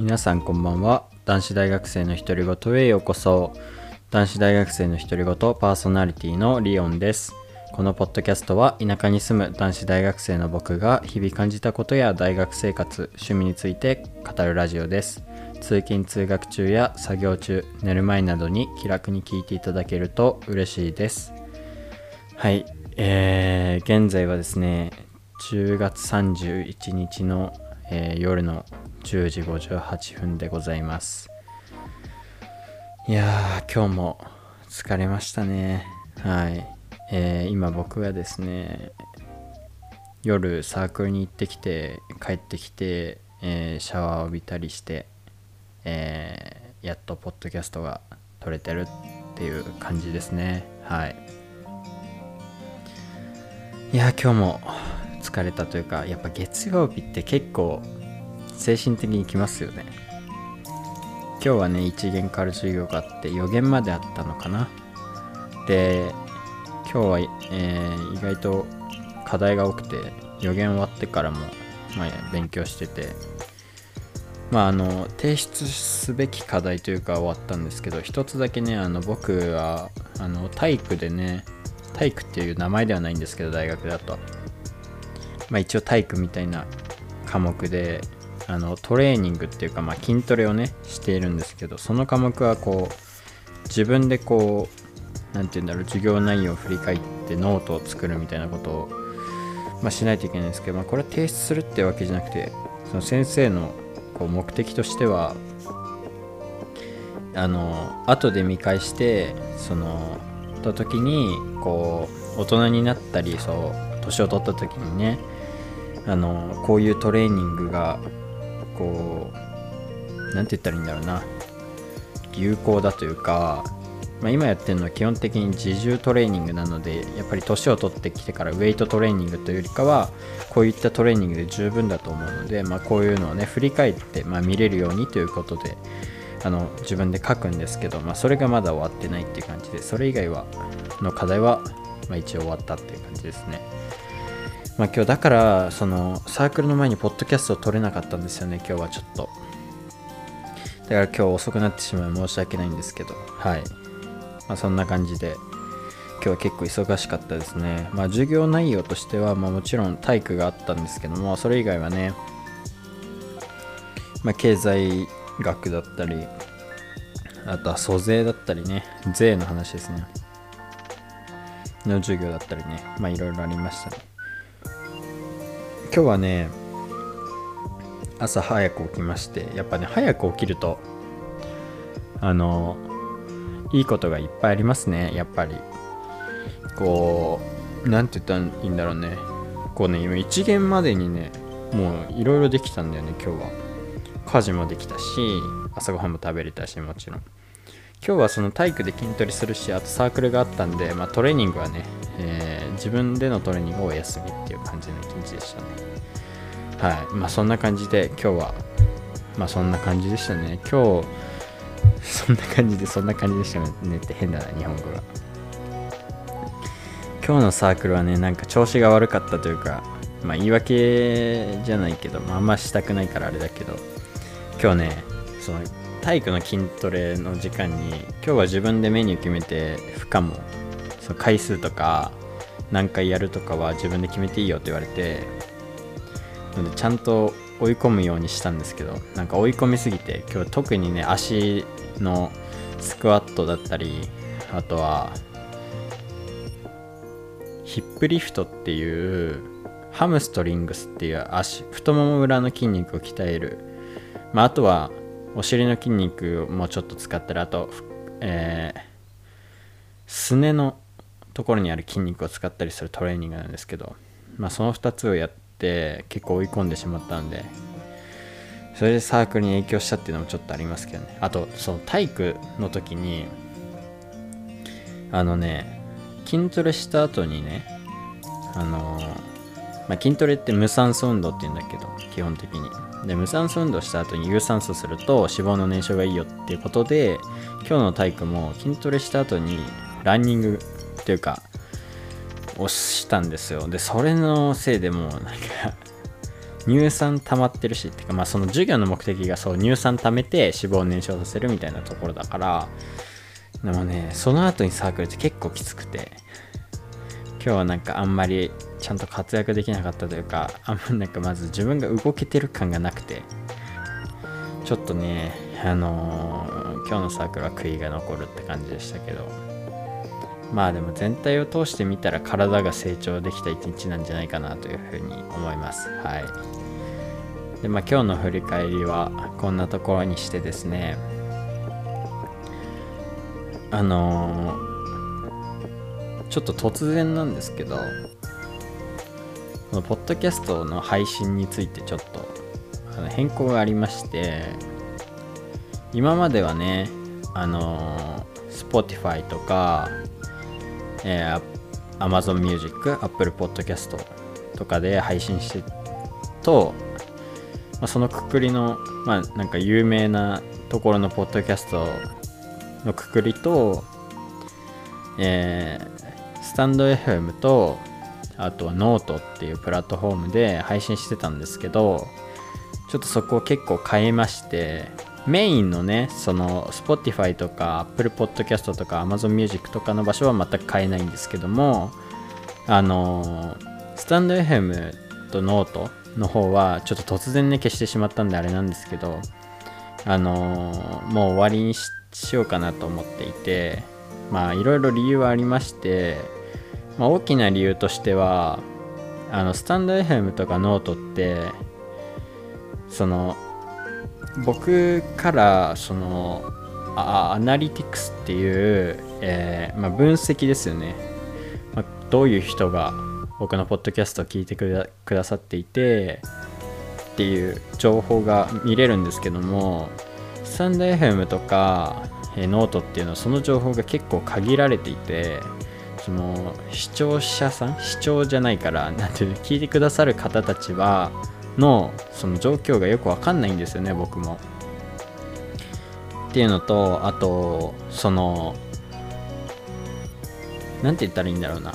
皆さんこんばんは。男子大学生の独り言へようこそ。男子大学生の独り言パーソナリティのリオンです。このポッドキャストは田舎に住む男子大学生の僕が日々感じたことや大学生活趣味について語るラジオです。通勤通学中や作業中寝る前などに気楽に聞いていただけると嬉しいです。はい。えー、現在はですね10月31日の、えー夜の10時58分でございます。いやー今日も疲れましたね。はい、えー今僕はですね夜サークルに行ってきて帰ってきて、えーシャワーを浴びたりして、えーやっとポッドキャストが撮れてるっていう感じですね。はい。いや今日も疲れたというかやっぱ月曜日って結構精神的にきますよね。今日はね一限から授業があって予言まであったのかな。で今日は、えー意外と課題が多くて予言終わってからも、まあ、勉強してて。まああの提出すべき課題というか終わったんですけど一つだけねあの僕はあの体育でね体育っていう名前ではないんですけど大学だと。まあ一応体育みたいな科目であのトレーニングっていうか、まあ、筋トレをねしているんですけどその科目はこう自分でこう何て言うんだろう授業内容を振り返ってノートを作るみたいなことを、まあ、しないといけないんですけど、まあ、これは提出するってわけじゃなくてその先生のこう目的としてはあの後で見返してそのた時にこう大人になったりそう年を取った時にねあのこういうトレーニングがこうなんて言ったらいいんだろうな有効だというか、まあ、今やってるのは基本的に自重トレーニングなのでやっぱり年を取ってきてからウェイトトレーニングというよりかはこういったトレーニングで十分だと思うので、まあ、こういうのをね振り返って、まあ、見れるようにということであの自分で書くんですけど、まあ、それがまだ終わってないっていう感じでそれ以外はの課題は、まあ、一応終わったっていう感じですね。まあ、今日だからそのサークルの前にポッドキャストを撮れなかったんですよね今日はちょっと。だから今日遅くなってしまい申し訳ないんですけどはい、まあ、そんな感じで今日は結構忙しかったですね。まあ授業内容としては、まあ、もちろん体育があったんですけどもそれ以外はね、まあ、経済学だったりあとは租税だったりね税の話ですね。の授業だったりねまあいろいろありましたね。今日はね朝早く起きましてやっぱね早く起きるとあのいいことがいっぱいありますねやっぱり。こうなんて言ったらいいんだろうね。こうね今一限までにねもういろいろできたんだよね今日は。家事もできたし朝ごはんも食べれたしもちろん。今日はその体育で筋トレするしあとサークルがあったんで、まあ、トレーニングはね、自分でのトレーニングをお休みっていう感じの一日でしたね。はい。まあそんな感じで今日は。まあそんな感じでしたね。今日そんな感じでそんな感じでしたねって変だな日本語が。今日のサークルはねなんか調子が悪かったというかまあ言い訳じゃないけど、まあ、あんましたくないからあれだけど。今日ねその体育の筋トレの時間に今日は自分でメニュー決めて負荷もその回数とか何回やるとかは自分で決めていいよって言われてのでちゃんと追い込むようにしたんですけどなんか追い込みすぎて今日特にね足のスクワットだったりあとはヒップリフトっていうハムストリングスっていう足太もも裏の筋肉を鍛える、まあ、あとはお尻の筋肉もちょっと使ったりあと、えー、すねのところにある筋肉を使ったりするトレーニングなんですけど、まあ、その2つをやって結構追い込んでしまったんでそれでサークルに影響したっていうのもちょっとありますけどね。あとその体育の時にあのね筋トレした後にねあのまあ、筋トレって無酸素運動って言うんだけど基本的に。で無酸素運動した後に有酸素すると脂肪の燃焼がいいよっていうことで今日の体育も筋トレした後にランニングっていうかをしたんですよ。でそれのせいでもうなんか 乳酸溜まってるしっていうかまあその授業の目的がそう乳酸溜めて脂肪を燃焼させるみたいなところだからでもねその後にサークルって結構きつくて今日はなんかあんまりちゃんと活躍できなかったというかあんまなんかまず自分が動けてる感がなくてちょっとねあのー、今日のサークルは悔いが残るって感じでしたけど。まあでも全体を通して見たら体が成長できた一日なんじゃないかなというふうに思います。はい。でまあ今日の振り返りはこんなところにしてですね。あのー、ちょっと突然なんですけどこのポッドキャストの配信についてちょっとあの変更がありまして今まではねあのー、Spotify とかえー、Amazon Music、Apple Podcast とかで配信してと、まあ、そのくくりの、まあ、なんか有名なところのポッドキャストのくくりと、えー、 stand.fm と、あとはノートっていうプラットフォームで配信してたんですけど、ちょっとそこを結構変えまして、メインのね、その Spotify とか Apple Podcast とか Amazon Music とかの場所は全く変えないんですけども、あの、スタンド FM とノートの方はちょっと突然ね消してしまったんであれなんですけど、あの、もう終わりにしようかなと思っていて、まあいろいろ理由はありまして、まあ、大きな理由としては、あのスタンド FM とかノートってその僕からそのアナリティクスっていう、えー、まあ、分析ですよね、まあ、どういう人が僕のポッドキャストを聞いてくださっていてっていう情報が見れるんですけどもスタンド FM とか、えー、ノートっていうのはその情報が結構限られていてその視聴者さん？視聴じゃないからなんていうの聞いてくださる方たちはのその状況がよくわかんないんですよね僕も。っていうのとあとその何て言ったらいいんだろうな、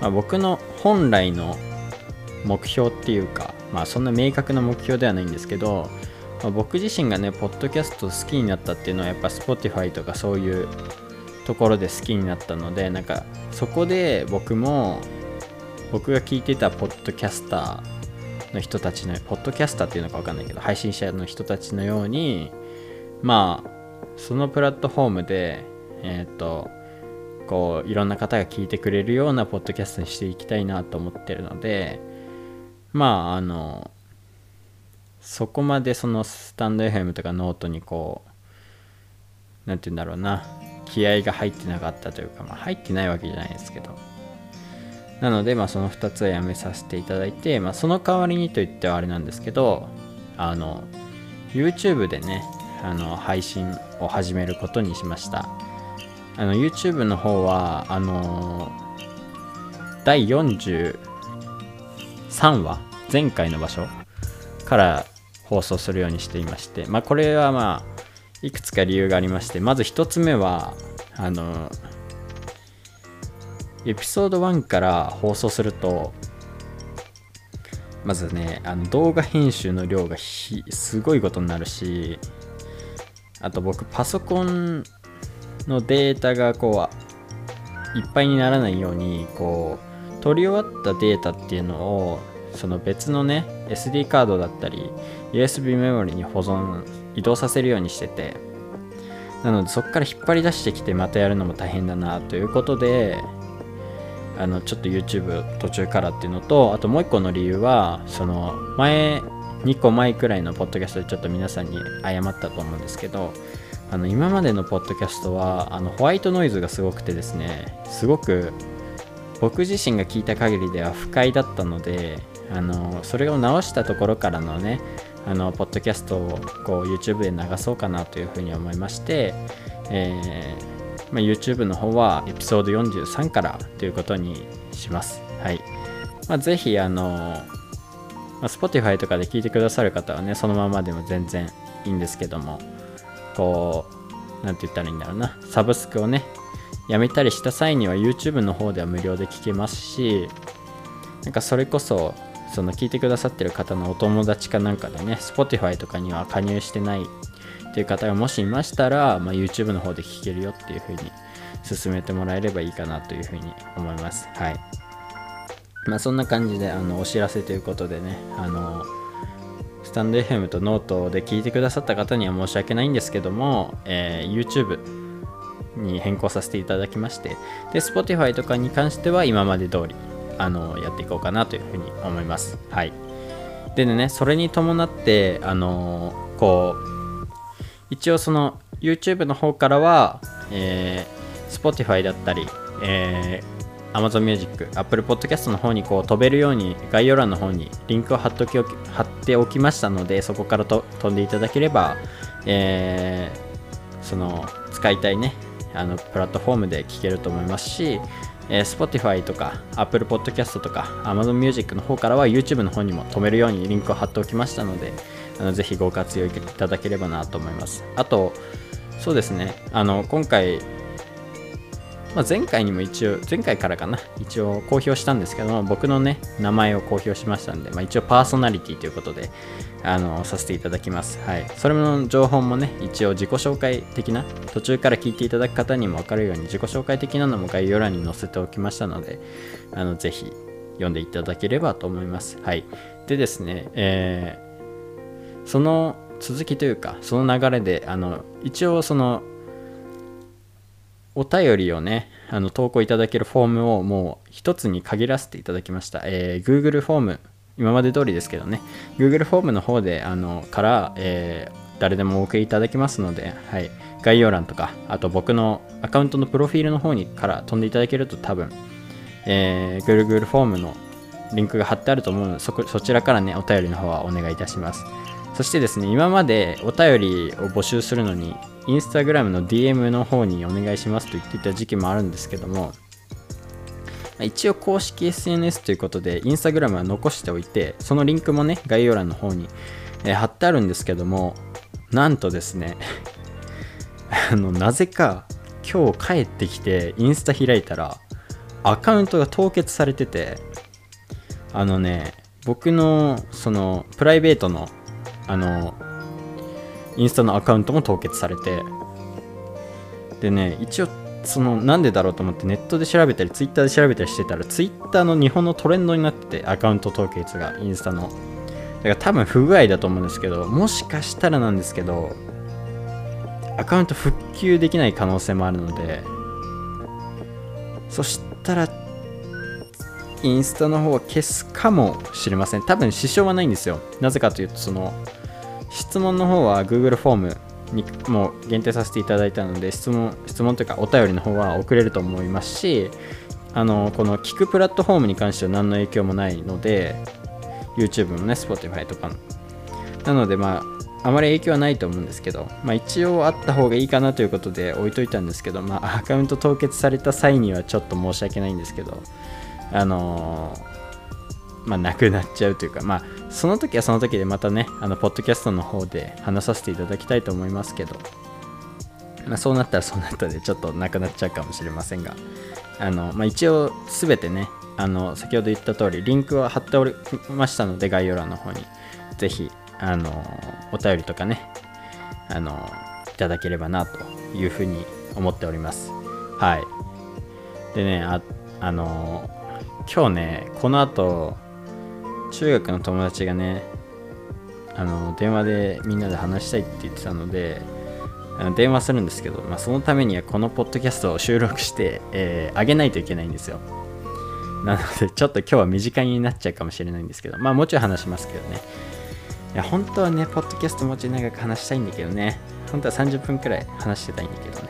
まあ、僕の本来の目標っていうかまあそんな明確な目標ではないんですけど、まあ、僕自身がねポッドキャスト好きになったっていうのはやっぱ Spotify とかそういうところで好きになったのでなんかそこで僕も僕が聞いてたポッドキャスターの人たちのポッドキャスターっていうのか分かんないけど配信者の人たちのようにまあそのプラットフォームでえっ、ー、とこういろんな方が聞いてくれるようなポッドキャストにしていきたいなと思ってるのでまああのそこまでそのスタンド FM とかノートにこう何て言うんだろうな気合が入ってなかったというか、まあ、入ってないわけじゃないですけど。なので、まあ、その2つはやめさせていただいて、まあ、その代わりにと言ってはあれなんですけど、あの、YouTube でね、あの、配信を始めることにしました。あの、YouTube の方は、あの、第43話、前回の場所から放送するようにしていまして、まあ、これはまあ、いくつか理由がありまして、まず1つ目は、あの、エピソード1から放送するとまずねあの動画編集の量がすごいことになるしあと僕パソコンのデータがこういっぱいにならないようにこう取り終わったデータっていうのをその別のね SD カードだったり USB メモリに保存移動させるようにしててなのでそこから引っ張り出してきてまたやるのも大変だなということであのちょっと YouTube 途中からっていうのとあともう一個の理由はその前2個前くらいのポッドキャストでちょっと皆さんに謝ったと思うんですけどあの今までのポッドキャストはあのホワイトノイズがすごくてですねすごく僕自身が聞いた限りでは不快だったのであのそれを直したところからのねあのポッドキャストをこう YouTube で流そうかなというふうに思いまして、えーまあ、YouTube の方はエピソード43からということにします。はい。まあ、ぜひ、あの、まあ、Spotify とかで聞いてくださる方はね、そのままでも全然いいんですけども、こう、なんて言ったらいいんだろうな、サブスクをね、やめたりした際には YouTube の方では無料で聞けますし、なんかそれこそその聞いてくださってる方のお友達かなんかでね Spotify とかには加入してないっていう方がもしいましたら、まあ、YouTube の方で聞けるよっていう風に進めてもらえればいいかなという風に思います。はい。まあそんな感じであのお知らせということでねあのスタンド FM とノートで聞いてくださった方には申し訳ないんですけども、えー、YouTube に変更させていただきましてで Spotify とかに関しては今まで通りあのやっていこうかなというふうに思います。はい。でねそれに伴ってあのこう一応その YouTube の方からは、えー、Spotify だったり、えー、Amazon Music、Apple Podcast の方にこう飛べるように概要欄の方にリンクを貼っておき貼っておきましたのでそこからと飛んでいただければ、えー、その使いたいねあのプラットフォームで聞けると思いますし、えー、Spotify とか Apple Podcast とか Amazon Music の方からは YouTube の方にも止めるようにリンクを貼っておきましたのであのぜひご活用いただければなと思いますあとそうですねあの今回まあ、前回にも一応、前回からかな、一応公表したんですけども、僕のね、名前を公表しましたんで、まあ、一応パーソナリティということで、あの、させていただきます。はい。それの情報もね、一応自己紹介的な、途中から聞いていただく方にも分かるように、自己紹介的なのも概要欄に載せておきましたので、あの、ぜひ読んでいただければと思います。はい。でですね、えー、その続きというか、その流れで、あの、一応その、お便りをね、あの投稿いただけるフォームをもう一つに限らせていただきました。えー、Google フォーム、今まで通りですけどね、Google フォームの方で、あの、から、えー、誰でもお送りいただけますので、はい、概要欄とか、あと僕のアカウントのプロフィールの方にから飛んでいただけると多分、えー、Google フォームのリンクが貼ってあると思うのでそ、そちらからね、お便りの方はお願いいたします。そしてですね、今までお便りを募集するのに、インスタグラムの DM の方にお願いしますと言っていた時期もあるんですけども、一応公式 SNS ということで、インスタグラムは残しておいて、そのリンクもね、概要欄の方に、え、貼ってあるんですけども、なんとですね あの、なぜか今日帰ってきてインスタ開いたら、アカウントが凍結されてて、あのね、僕のそのプライベートのあのインスタのアカウントも凍結されて。でね一応そのなんでだろうと思ってネットで調べたりツイッターで調べたりしてたらツイッターの日本のトレンドになっててアカウント凍結がインスタの。だから多分不具合だと思うんですけどもしかしたらなんですけどアカウント復旧できない可能性もあるのでそしたらインスタの方は消すかもしれません。多分支障はないんですよ。なぜかというとその質問の方は Google フォームにも限定させていただいたので質問質問というかお便りの方は送れると思いますしあのこの聞くプラットフォームに関しては何の影響もないので YouTube もね Spotify とかのなのでまああまり影響はないと思うんですけど、まあ、一応あった方がいいかなということで置いといたんですけど、まあ、アカウント凍結された際にはちょっと申し訳ないんですけどあのーまあ、なくなっちゃうというか、まあ、その時はその時でまたね、あの、ポッドキャストの方で話させていただきたいと思いますけど、まあ、そうなったらそうなったでちょっとなくなっちゃうかもしれませんが、あの、まあ、一応すべてね、あの、先ほど言った通り、リンクは貼っておりましたので、概要欄の方に、ぜひ、あの、お便りとかね、あの、いただければなというふうに思っております。はい。でね、あ、あの、今日ね、この後、中学の友達がねあの電話でみんなで話したいって言ってたのであの電話するんですけど、まあ、そのためにはこのポッドキャストを収録して、えー、げないといけないんですよ。なのでちょっと今日は短いになっちゃうかもしれないんですけどまあもうちょい話しますけどね。いや本当はねポッドキャストもうちょい長く話したいんだけどね。本当は30分くらい話してたいんだけどね。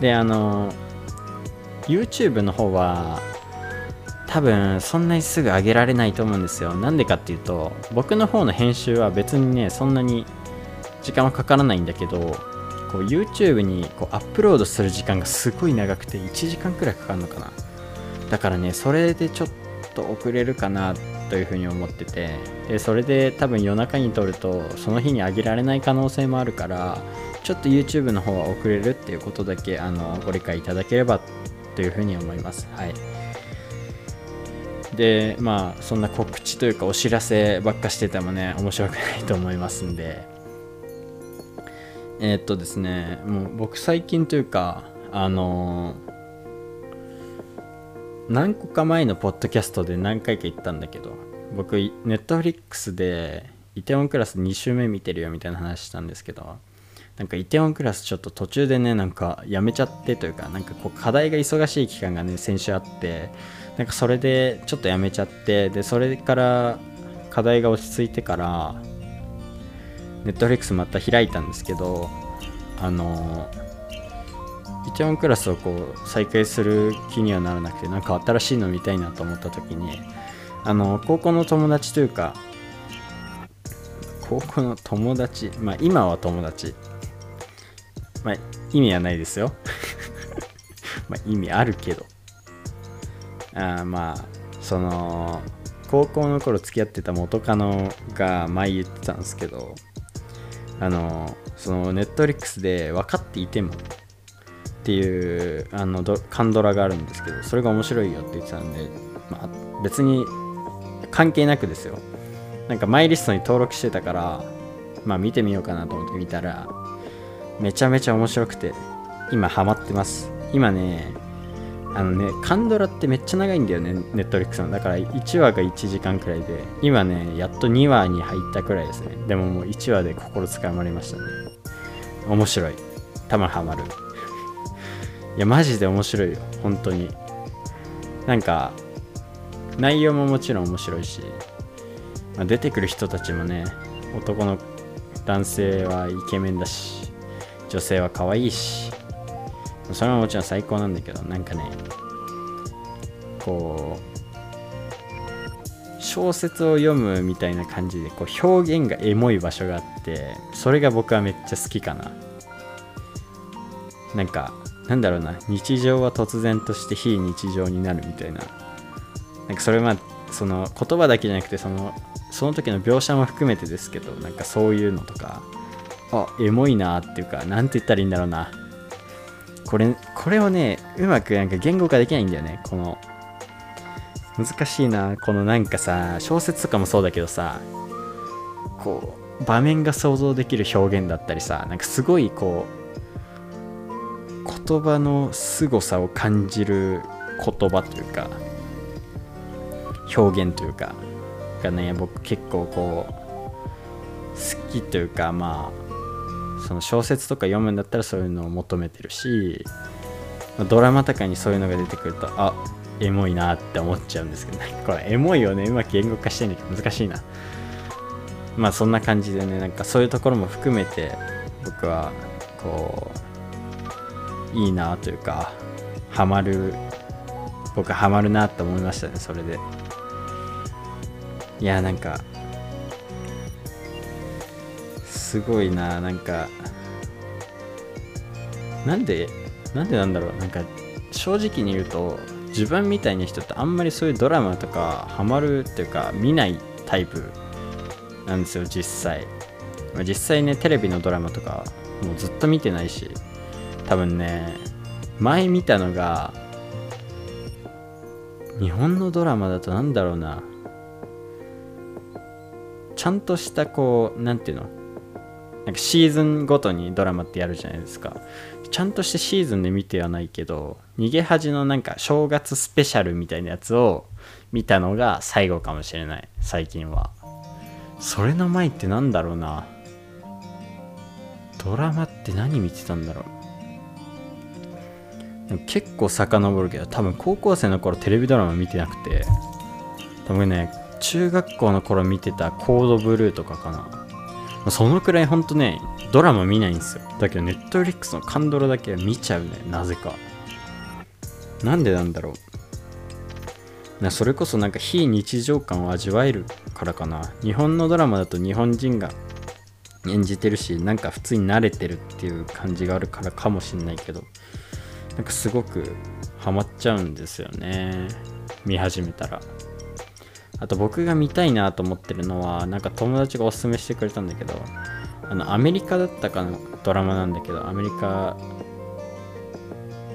であの YouTube の方は多分そんなにすぐ上げられないと思うんですよ。なんでかっていうと僕の方の編集は別にねそんなに時間はかからないんだけどこう YouTube にこうアップロードする時間がすごい長くて1時間くらいかかるのかな。だからねそれでちょっと遅れるかなというふうに思っててでそれで多分夜中に撮るとその日に上げられない可能性もあるからちょっと YouTube の方は遅れるっていうことだけあのご理解いただければというふうに思います。はい。でまあそんな告知というかお知らせばっかしててもね面白くないと思いますんで。えー、っとですねもう僕最近というかあのー、何個か前のポッドキャストで何回か言ったんだけど僕ネットフリックスでイテウォンクラス2週目見てるよみたいな話したんですけどなんかイテウォンクラスちょっと途中でねなんかやめちゃってというかなんかこう課題が忙しい期間がね先週あってなんかそれでちょっとやめちゃってでそれから課題が落ち着いてからネットフリックスまた開いたんですけどあのイテウォンクラスをこう再開する気にはならなくてなんか新しいの見たいなと思った時にあの高校の友達というか高校の友達まあ今は友達まあ、意味はないですよ。まあ、意味あるけど。あまあ、その、高校の頃付き合ってた元カノが前言ってたんですけど、あの、その、ネットリックスで分かっていてもっていう、あの、カンドラがあるんですけど、それが面白いよって言ってたんで、まあ、別に関係なくですよ。なんかマイリストに登録してたから、まあ見てみようかなと思って見たら、めちゃめちゃ面白くて今ハマってます今ねあのねカンドラってめっちゃ長いんだよねネットリックスの。だから1話が1時間くらいで今ねやっと2話に入ったくらいですね。でももう1話で心つかまれましたね。面白い。多分ハマる。いやマジで面白いよ。本当に。なんか内容ももちろん面白いし、まあ、出てくる人たちもね男の男性はイケメンだし女性は可愛いしそれはもちろん最高なんだけどなんかねこう小説を読むみたいな感じでこう表現がエモい場所があってそれが僕はめっちゃ好きかな。なんかなんだろうな日常は突然として非日常になるみたいな。なんかそれはその言葉だけじゃなくてそのその時の描写も含めてですけどなんかそういうのとかあエモいなっていうか何て言ったらいいんだろうな。これこれをねうまくなんか言語化できないんだよね。この難しいな。このなんかさ小説とかもそうだけどさこう場面が想像できる表現だったりさなんかすごいこう言葉の凄さを感じる言葉というか表現というかがね僕結構こう好きというかまあその小説とか読むんだったらそういうのを求めてるしドラマとかにそういうのが出てくるとあエモいなって思っちゃうんですけど、ね、これエモいをねうまく言語化してんだけど難しいな。まあそんな感じでねなんかそういうところも含めて僕はこういいなというかハマる僕ハマるなって思いましたねそれで。いやなんかすごいななんか。なんでなんでなんだろうなんか正直に言うと自分みたいな人ってあんまりそういうドラマとかハマるっていうか見ないタイプなんですよ実際、実際ねテレビのドラマとかもうずっと見てないし多分ね前見たのが日本のドラマだとなんだろうな。ちゃんとしたこう何ていうの？なんかシーズンごとにドラマってやるじゃないですか。ちゃんとしてシーズンで見てはないけど逃げ恥のなんか正月スペシャルみたいなやつを見たのが最後かもしれない。最近は。それの前ってなんだろうな。ドラマって何見てたんだろう。結構遡るけど多分高校生の頃テレビドラマ見てなくて多分ね中学校の頃見てたコードブルーとかかな。そのくらいほんとね、ドラマ見ないんですよ。だけど、ネットフリックスのカンドラだけは見ちゃうね、なぜか。なんでなんだろう。なそれこそなんか非日常感を味わえるからかな。日本のドラマだと日本人が演じてるし、なんか普通に慣れてるっていう感じがあるからかもしんないけど、なんかすごくハマっちゃうんですよね。見始めたら。あと僕が見たいなと思ってるのは、なんか友達がおすすめしてくれたんだけど、あの、アメリカだったかのドラマなんだけど、アメリカ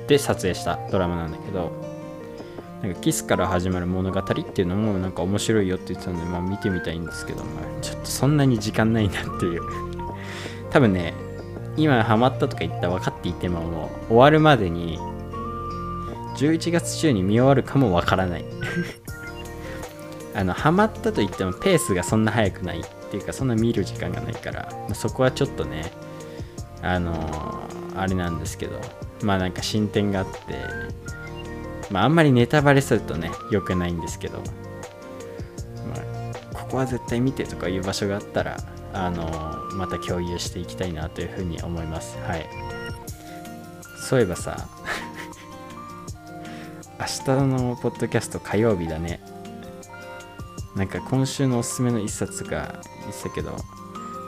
で撮影したドラマなんだけど、なんかキスから始まる物語っていうのもなんか面白いよって言ってたので、まあ、見てみたいんですけど、まあ、ちょっとそんなに時間ないなっていう。多分ね今ハマったとか言ったら分かっていてももう終わるまでに11月中に見終わるかも分からない。あのハマったと言ってもペースがそんな速くないっていうかそんな見る時間がないから、そこはちょっとねあのー、あれなんですけどまあなんか進展があってまああんまりネタバレするとね良くないんですけど、まあ、ここは絶対見てとかいう場所があったらあのー、また共有していきたいなというふうに思います。はい。そういえばさ 明日のポッドキャスト火曜日だね。なんか今週のおすすめの一冊が言ってたけど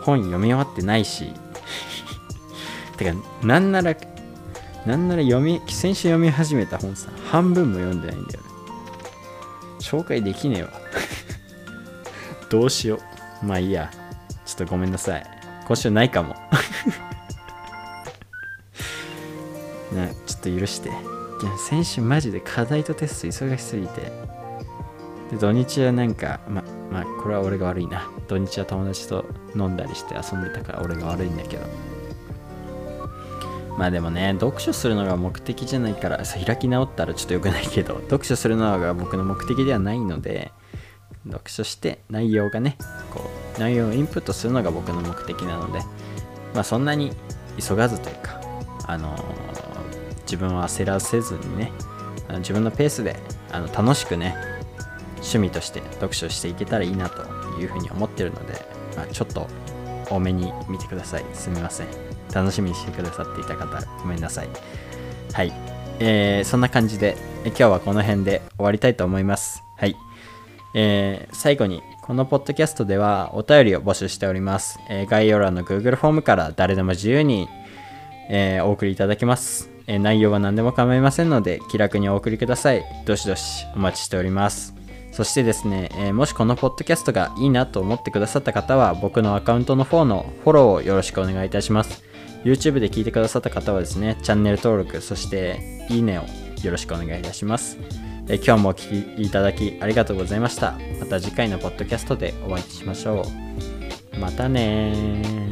本読み終わってないし。てかなんならなんなら読み先週読み始めた本さ半分も読んでないんだよね。紹介できねえわ。どうしよう。まあいいや。ちょっとごめんなさい。今週ないかも。なちょっと許して。先週マジで課題とテスト忙しすぎてで土日はなんかままあこれは俺が悪いな。土日は友達と飲んだりして遊んでたから俺が悪いんだけど。まあでもね読書するのが目的じゃないから開き直ったらちょっと良くないけど読書するのが僕の目的ではないので読書して内容がねこう内容をインプットするのが僕の目的なのでまあそんなに急がずというかあのー、自分を焦らせずにね自分のペースであの楽しくね趣味として読書していけたらいいなというふうに思ってるので、まあ、ちょっと多めに見てください。すみません。楽しみにしてくださっていた方ごめんなさい。はい。えー、そんな感じで今日はこの辺で終わりたいと思います。はい。えー、最後にこのポッドキャストではお便りを募集しております、えー、概要欄の Google フォームから誰でも自由に、えー、お送りいただけます、内容は何でも構いませんので気楽にお送りください。どしどしお待ちしております。そしてですね、えー、もしこのポッドキャストがいいなと思ってくださった方は、僕のアカウントの方のフォローをよろしくお願いいたします。YouTube で聞いてくださった方はですね、チャンネル登録、そしていいねをよろしくお願いいたします。えー、今日もお聴きいただきありがとうございました。また次回のポッドキャストでお会いしましょう。またね